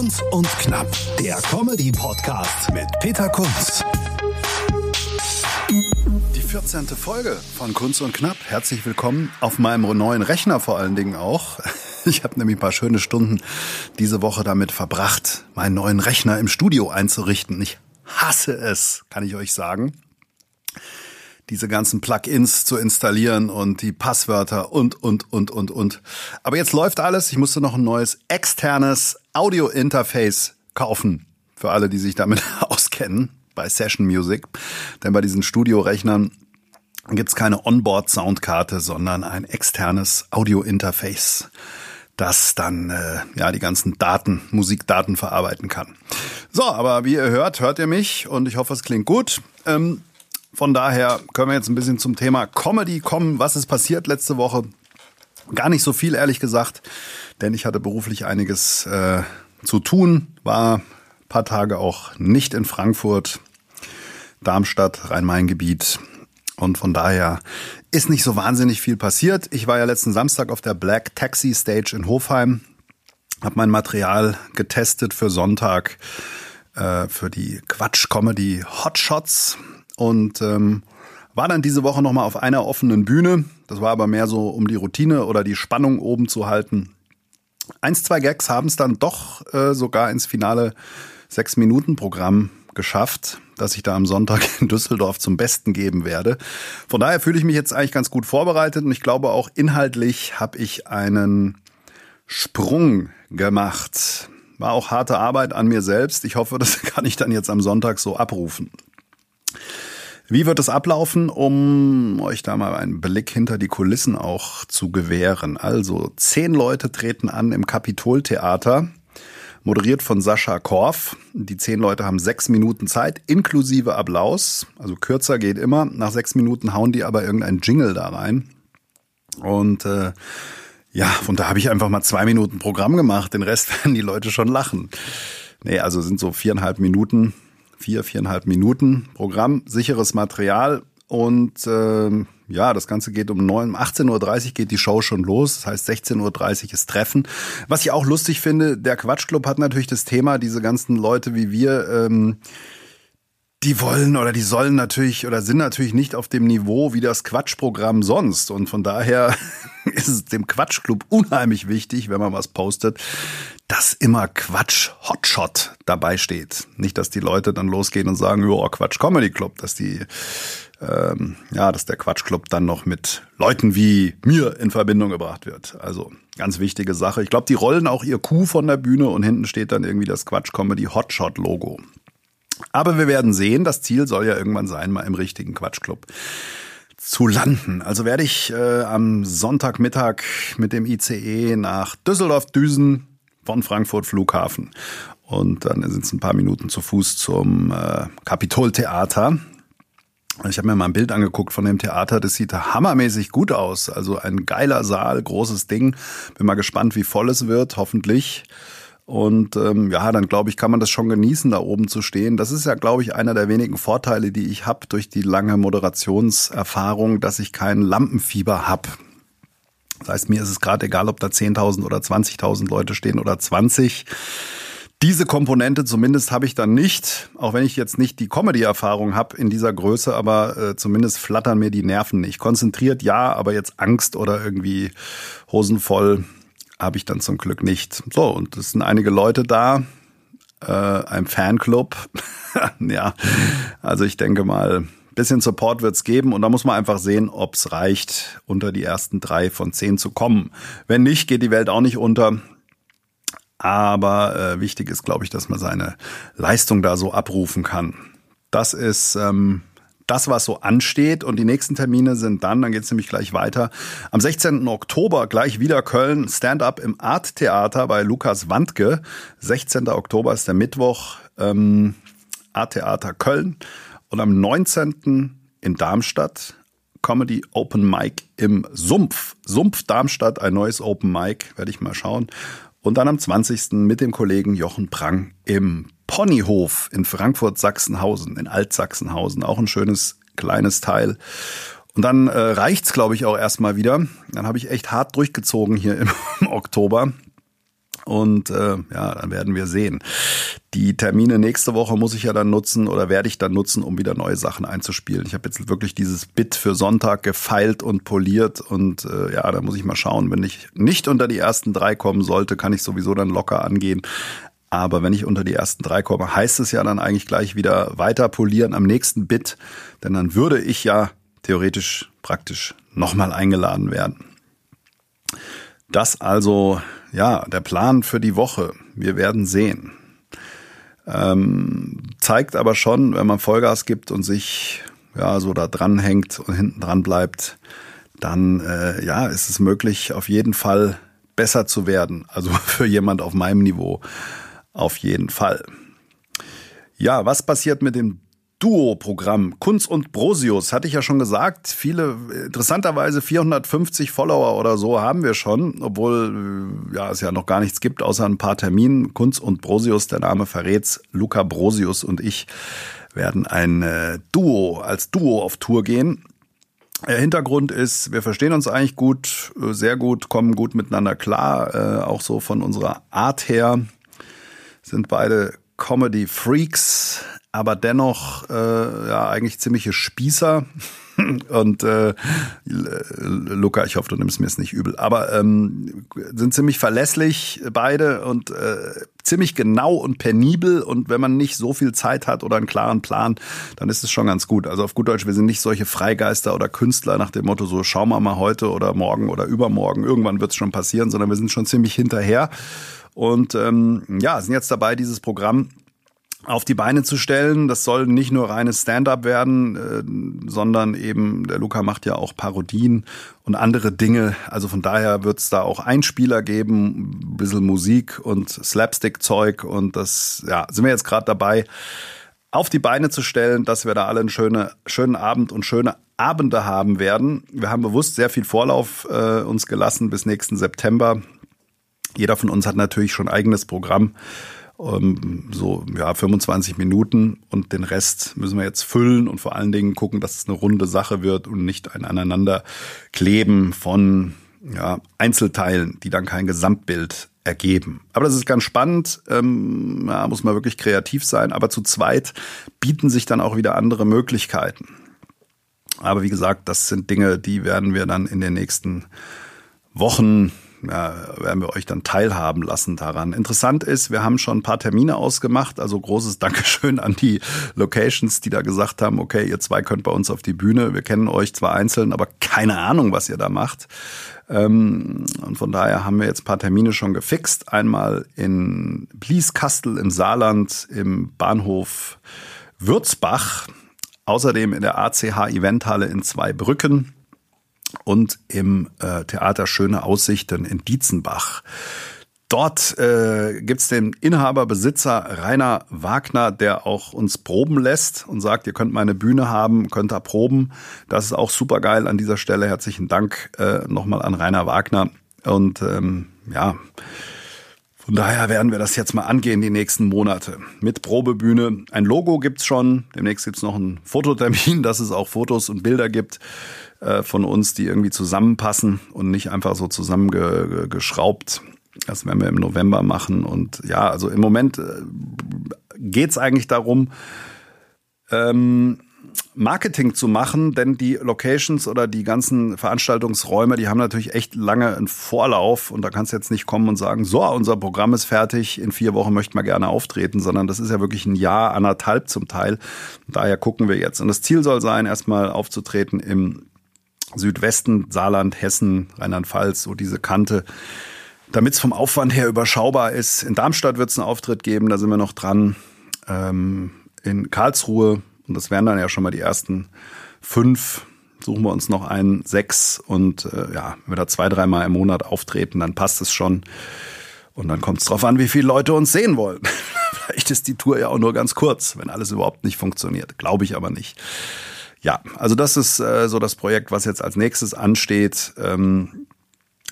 Kunz und Knapp, der Comedy-Podcast mit Peter Kunz. Die 14. Folge von Kunz und Knapp. Herzlich willkommen auf meinem neuen Rechner vor allen Dingen auch. Ich habe nämlich ein paar schöne Stunden diese Woche damit verbracht, meinen neuen Rechner im Studio einzurichten. Ich hasse es, kann ich euch sagen diese ganzen Plugins zu installieren und die Passwörter und, und, und, und, und. Aber jetzt läuft alles. Ich musste noch ein neues externes Audio-Interface kaufen. Für alle, die sich damit auskennen bei Session Music. Denn bei diesen Studiorechnern gibt's keine Onboard-Soundkarte, sondern ein externes Audio-Interface das dann äh, ja die ganzen Daten, Musikdaten verarbeiten kann. So, aber wie ihr hört, hört ihr mich und ich hoffe, es klingt gut. Ähm, von daher können wir jetzt ein bisschen zum Thema Comedy kommen. Was ist passiert letzte Woche? Gar nicht so viel, ehrlich gesagt, denn ich hatte beruflich einiges äh, zu tun, war ein paar Tage auch nicht in Frankfurt, Darmstadt, Rhein-Main-Gebiet. Und von daher ist nicht so wahnsinnig viel passiert. Ich war ja letzten Samstag auf der Black Taxi Stage in Hofheim, habe mein Material getestet für Sonntag äh, für die Quatsch-Comedy Hotshots und ähm, war dann diese Woche nochmal auf einer offenen Bühne. Das war aber mehr so, um die Routine oder die Spannung oben zu halten. Eins, zwei Gags haben es dann doch äh, sogar ins finale Sechs-Minuten-Programm geschafft, das ich da am Sonntag in Düsseldorf zum Besten geben werde. Von daher fühle ich mich jetzt eigentlich ganz gut vorbereitet und ich glaube auch inhaltlich habe ich einen Sprung gemacht. War auch harte Arbeit an mir selbst. Ich hoffe, das kann ich dann jetzt am Sonntag so abrufen. Wie wird es ablaufen, um euch da mal einen Blick hinter die Kulissen auch zu gewähren? Also, zehn Leute treten an im Kapitoltheater, moderiert von Sascha Korf. Die zehn Leute haben sechs Minuten Zeit, inklusive Applaus. Also kürzer geht immer. Nach sechs Minuten hauen die aber irgendein Jingle da rein. Und äh, ja, und da habe ich einfach mal zwei Minuten Programm gemacht. Den Rest werden die Leute schon lachen. Nee, also sind so viereinhalb Minuten vier, viereinhalb Minuten Programm, sicheres Material und äh, ja, das Ganze geht um 9, 18.30 Uhr geht die Show schon los. Das heißt, 16.30 Uhr ist Treffen. Was ich auch lustig finde, der Quatschclub hat natürlich das Thema, diese ganzen Leute wie wir, ähm, die wollen oder die sollen natürlich oder sind natürlich nicht auf dem Niveau wie das Quatschprogramm sonst. Und von daher ist es dem Quatschclub unheimlich wichtig, wenn man was postet, dass immer Quatsch Hotshot dabei steht. Nicht, dass die Leute dann losgehen und sagen, ja, Quatsch Comedy Club, dass die ähm, ja, dass der Quatschclub dann noch mit Leuten wie mir in Verbindung gebracht wird. Also ganz wichtige Sache. Ich glaube, die rollen auch ihr Kuh von der Bühne und hinten steht dann irgendwie das Quatsch Comedy Hotshot Logo. Aber wir werden sehen, das Ziel soll ja irgendwann sein, mal im richtigen Quatschclub zu landen. Also werde ich äh, am Sonntagmittag mit dem ICE nach Düsseldorf düsen, von Frankfurt Flughafen. Und dann sind es ein paar Minuten zu Fuß zum äh, Kapitoltheater. Ich habe mir mal ein Bild angeguckt von dem Theater. Das sieht hammermäßig gut aus. Also ein geiler Saal, großes Ding. Bin mal gespannt, wie voll es wird. Hoffentlich. Und ähm, ja, dann glaube ich, kann man das schon genießen, da oben zu stehen. Das ist ja, glaube ich, einer der wenigen Vorteile, die ich habe durch die lange Moderationserfahrung, dass ich kein Lampenfieber habe. Das heißt, mir ist es gerade egal, ob da 10.000 oder 20.000 Leute stehen oder 20. Diese Komponente zumindest habe ich dann nicht, auch wenn ich jetzt nicht die Comedy-Erfahrung habe in dieser Größe, aber äh, zumindest flattern mir die Nerven nicht. Konzentriert ja, aber jetzt Angst oder irgendwie hosenvoll habe ich dann zum Glück nicht. So, und es sind einige Leute da, äh, ein Fanclub. ja, also ich denke mal, bisschen Support wird's geben und da muss man einfach sehen, ob's reicht, unter die ersten drei von zehn zu kommen. Wenn nicht, geht die Welt auch nicht unter. Aber äh, wichtig ist, glaube ich, dass man seine Leistung da so abrufen kann. Das ist ähm, das, was so ansteht. Und die nächsten Termine sind dann, dann geht's nämlich gleich weiter. Am 16. Oktober gleich wieder Köln, Stand-up im Art Theater bei Lukas Wandke. 16. Oktober ist der Mittwoch, ähm, Art Theater Köln. Und am 19. in Darmstadt Comedy Open Mic im Sumpf. Sumpf Darmstadt, ein neues Open Mic, werde ich mal schauen. Und dann am 20. mit dem Kollegen Jochen Prang im Ponyhof in Frankfurt-Sachsenhausen, in Altsachsenhausen. Auch ein schönes kleines Teil. Und dann äh, reicht's, glaube ich, auch erstmal wieder. Dann habe ich echt hart durchgezogen hier im Oktober. Und äh, ja, dann werden wir sehen. Die Termine nächste Woche muss ich ja dann nutzen oder werde ich dann nutzen, um wieder neue Sachen einzuspielen. Ich habe jetzt wirklich dieses Bit für Sonntag gefeilt und poliert und äh, ja, da muss ich mal schauen. Wenn ich nicht unter die ersten drei kommen sollte, kann ich sowieso dann locker angehen. Aber wenn ich unter die ersten drei komme, heißt es ja dann eigentlich gleich wieder weiter polieren am nächsten Bit, denn dann würde ich ja theoretisch praktisch nochmal eingeladen werden. Das also, ja, der Plan für die Woche. Wir werden sehen. Ähm, zeigt aber schon, wenn man Vollgas gibt und sich ja so da dran hängt und hinten dran bleibt, dann äh, ja, ist es möglich, auf jeden Fall besser zu werden. Also für jemand auf meinem Niveau auf jeden Fall. Ja, was passiert mit dem Duo-Programm. Kunz und Brosius, hatte ich ja schon gesagt. Viele, interessanterweise 450 Follower oder so haben wir schon, obwohl äh, ja, es ja noch gar nichts gibt, außer ein paar Terminen. Kunz und Brosius, der Name verrät's. Luca Brosius und ich werden ein äh, Duo, als Duo auf Tour gehen. Der Hintergrund ist, wir verstehen uns eigentlich gut, äh, sehr gut, kommen gut miteinander klar, äh, auch so von unserer Art her. Sind beide Comedy Freaks, aber dennoch äh, ja eigentlich ziemliche Spießer. Und äh, Luca, ich hoffe, du nimmst mir es nicht übel, aber ähm, sind ziemlich verlässlich beide und äh, ziemlich genau und penibel. Und wenn man nicht so viel Zeit hat oder einen klaren Plan, dann ist es schon ganz gut. Also auf gut Deutsch, wir sind nicht solche Freigeister oder Künstler nach dem Motto, so schauen wir mal heute oder morgen oder übermorgen, irgendwann wird es schon passieren, sondern wir sind schon ziemlich hinterher. Und ähm, ja, sind jetzt dabei, dieses Programm auf die Beine zu stellen. Das soll nicht nur reines Stand-up werden, äh, sondern eben, der Luca macht ja auch Parodien und andere Dinge. Also von daher wird es da auch Einspieler geben, ein bisschen Musik und Slapstick-Zeug und das, ja, sind wir jetzt gerade dabei, auf die Beine zu stellen, dass wir da alle einen schöne, schönen Abend und schöne Abende haben werden. Wir haben bewusst sehr viel Vorlauf äh, uns gelassen bis nächsten September. Jeder von uns hat natürlich schon eigenes Programm so ja 25 Minuten und den Rest müssen wir jetzt füllen und vor allen Dingen gucken, dass es eine runde Sache wird und nicht ein Aneinanderkleben von ja, Einzelteilen, die dann kein Gesamtbild ergeben. Aber das ist ganz spannend, ähm, ja, muss man wirklich kreativ sein, aber zu zweit bieten sich dann auch wieder andere Möglichkeiten. Aber wie gesagt, das sind Dinge, die werden wir dann in den nächsten Wochen ja, werden wir euch dann teilhaben lassen daran. Interessant ist, wir haben schon ein paar Termine ausgemacht, also großes Dankeschön an die Locations, die da gesagt haben, okay, ihr zwei könnt bei uns auf die Bühne, wir kennen euch zwar einzeln, aber keine Ahnung, was ihr da macht. Ähm, und von daher haben wir jetzt ein paar Termine schon gefixt. Einmal in Blieskastel im Saarland im Bahnhof Würzbach, außerdem in der ACH Eventhalle in Zweibrücken und im äh, Theater Schöne Aussichten in Dietzenbach. Dort äh, gibt es den Inhaber, Besitzer Rainer Wagner, der auch uns proben lässt und sagt, ihr könnt meine Bühne haben, könnt da proben. Das ist auch super geil an dieser Stelle. Herzlichen Dank äh, nochmal an Rainer Wagner. Und ähm, ja, von daher werden wir das jetzt mal angehen die nächsten Monate. Mit Probebühne. Ein Logo gibt's schon. Demnächst gibt's noch einen Fototermin, dass es auch Fotos und Bilder gibt äh, von uns, die irgendwie zusammenpassen und nicht einfach so zusammengeschraubt. Das werden wir im November machen. Und ja, also im Moment äh, geht's eigentlich darum, ähm, Marketing zu machen, denn die Locations oder die ganzen Veranstaltungsräume, die haben natürlich echt lange einen Vorlauf und da kannst du jetzt nicht kommen und sagen, so, unser Programm ist fertig, in vier Wochen möchten wir gerne auftreten, sondern das ist ja wirklich ein Jahr, anderthalb zum Teil. daher gucken wir jetzt. Und das Ziel soll sein, erstmal aufzutreten im Südwesten, Saarland, Hessen, Rheinland-Pfalz, so diese Kante, damit es vom Aufwand her überschaubar ist. In Darmstadt wird es einen Auftritt geben, da sind wir noch dran. Ähm, in Karlsruhe, und das wären dann ja schon mal die ersten fünf, suchen wir uns noch einen, sechs. Und äh, ja, wenn wir da zwei, dreimal im Monat auftreten, dann passt es schon. Und dann kommt es drauf an, wie viele Leute uns sehen wollen. Vielleicht ist die Tour ja auch nur ganz kurz, wenn alles überhaupt nicht funktioniert. Glaube ich aber nicht. Ja, also das ist äh, so das Projekt, was jetzt als nächstes ansteht. Ähm,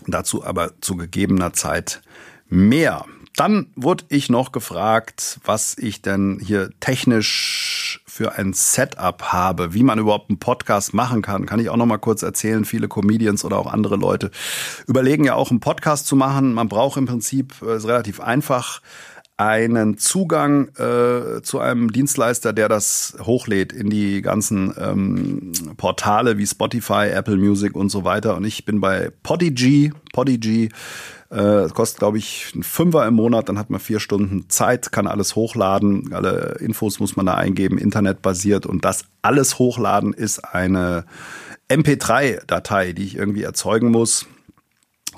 dazu aber zu gegebener Zeit mehr. Dann wurde ich noch gefragt, was ich denn hier technisch für ein Setup habe, wie man überhaupt einen Podcast machen kann, kann ich auch noch mal kurz erzählen. Viele Comedians oder auch andere Leute überlegen ja auch einen Podcast zu machen. Man braucht im Prinzip, äh, ist relativ einfach, einen Zugang äh, zu einem Dienstleister, der das hochlädt in die ganzen ähm, Portale wie Spotify, Apple Music und so weiter. Und ich bin bei Podigy. Podigy äh, kostet, glaube ich, ein Fünfer im Monat. Dann hat man vier Stunden Zeit, kann alles hochladen. Alle Infos muss man da eingeben, internetbasiert. Und das alles hochladen ist eine MP3-Datei, die ich irgendwie erzeugen muss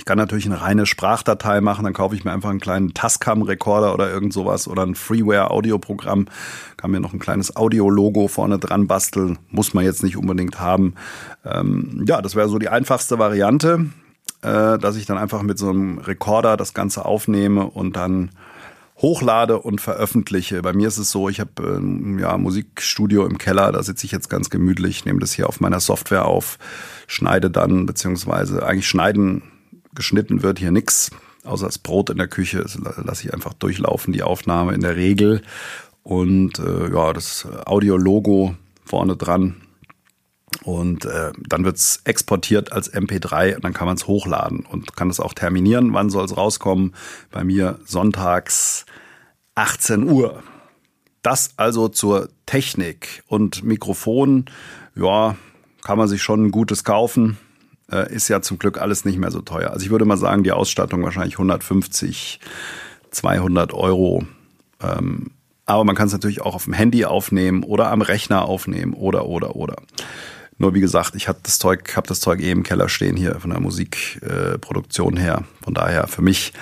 ich kann natürlich eine reine Sprachdatei machen, dann kaufe ich mir einfach einen kleinen Tascam-Rekorder oder irgend sowas oder ein Freeware-Audioprogramm, kann mir noch ein kleines Audio-Logo vorne dran basteln, muss man jetzt nicht unbedingt haben. Ähm, ja, das wäre so die einfachste Variante, äh, dass ich dann einfach mit so einem Rekorder das Ganze aufnehme und dann hochlade und veröffentliche. Bei mir ist es so, ich habe ähm, ja Musikstudio im Keller, da sitze ich jetzt ganz gemütlich, nehme das hier auf meiner Software auf, schneide dann, beziehungsweise eigentlich schneiden geschnitten wird hier nix, außer das Brot in der Küche. Das lasse ich einfach durchlaufen, die Aufnahme in der Regel. Und äh, ja, das Audio-Logo vorne dran. Und äh, dann wird's exportiert als MP3 und dann kann man es hochladen und kann es auch terminieren. Wann soll es rauskommen? Bei mir sonntags 18 Uhr. Das also zur Technik und Mikrofon. Ja, kann man sich schon ein gutes kaufen äh, ist ja zum Glück alles nicht mehr so teuer. Also ich würde mal sagen, die Ausstattung wahrscheinlich 150, 200 Euro. Ähm, aber man kann es natürlich auch auf dem Handy aufnehmen oder am Rechner aufnehmen oder, oder, oder. Nur wie gesagt, ich habe das Zeug, habe das Zeug eh im Keller stehen hier von der Musikproduktion äh, her. Von daher für mich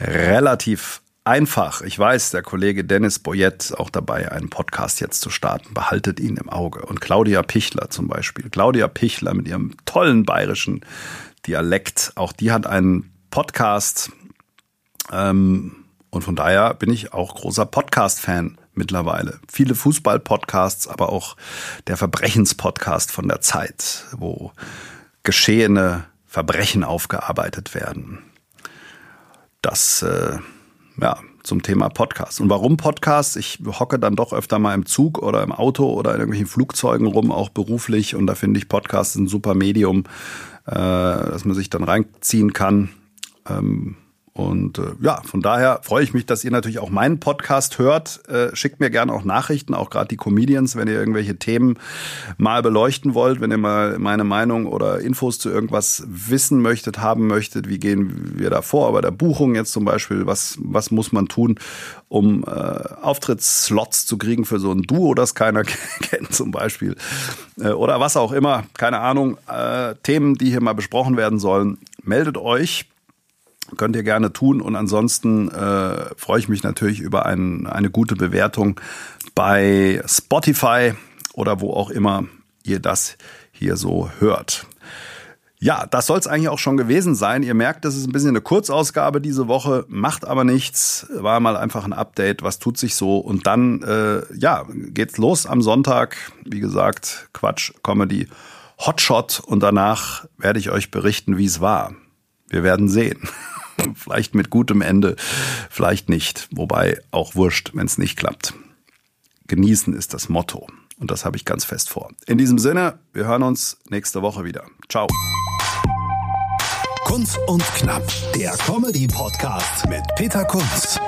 relativ einfach. Ich weiß, der Kollege Dennis Boyett auch dabei, einen Podcast jetzt zu starten. Behaltet ihn im Auge. Und Claudia Pichler zum Beispiel. Claudia Pichler mit ihrem tollen bayerischen Dialekt. Auch die hat einen Podcast. Ähm, und von daher bin ich auch großer Podcast-Fan mittlerweile. Viele Fußball-Podcasts, aber auch der Verbrechens-Podcast von der Zeit, wo geschehene Verbrechen aufgearbeitet werden. Das äh, ja, zum Thema Podcast. Und warum Podcast? Ich hocke dann doch öfter mal im Zug oder im Auto oder in irgendwelchen Flugzeugen rum, auch beruflich. Und da finde ich Podcast ein super Medium, äh, dass man sich dann reinziehen kann. Ähm, und äh, ja, von daher freue ich mich, dass ihr natürlich auch meinen Podcast hört. Äh, schickt mir gerne auch Nachrichten, auch gerade die Comedians, wenn ihr irgendwelche Themen mal beleuchten wollt, wenn ihr mal meine Meinung oder Infos zu irgendwas wissen möchtet, haben möchtet. Wie gehen wir da vor? Bei der Buchung jetzt zum Beispiel, was, was muss man tun, um äh, Auftrittsslots zu kriegen für so ein Duo, das keiner kennt zum Beispiel. Äh, oder was auch immer, keine Ahnung. Äh, Themen, die hier mal besprochen werden sollen, meldet euch Könnt ihr gerne tun. Und ansonsten äh, freue ich mich natürlich über ein, eine gute Bewertung bei Spotify oder wo auch immer ihr das hier so hört. Ja, das soll es eigentlich auch schon gewesen sein. Ihr merkt, das ist ein bisschen eine Kurzausgabe diese Woche, macht aber nichts. War mal einfach ein Update, was tut sich so. Und dann, äh, ja, geht's los am Sonntag. Wie gesagt, Quatsch, Comedy, Hotshot. Und danach werde ich euch berichten, wie es war. Wir werden sehen. vielleicht mit gutem Ende, vielleicht nicht. Wobei auch wurscht, wenn es nicht klappt. Genießen ist das Motto. Und das habe ich ganz fest vor. In diesem Sinne, wir hören uns nächste Woche wieder. Ciao. Kunst und Knapp, der Comedy-Podcast mit Peter Kunz.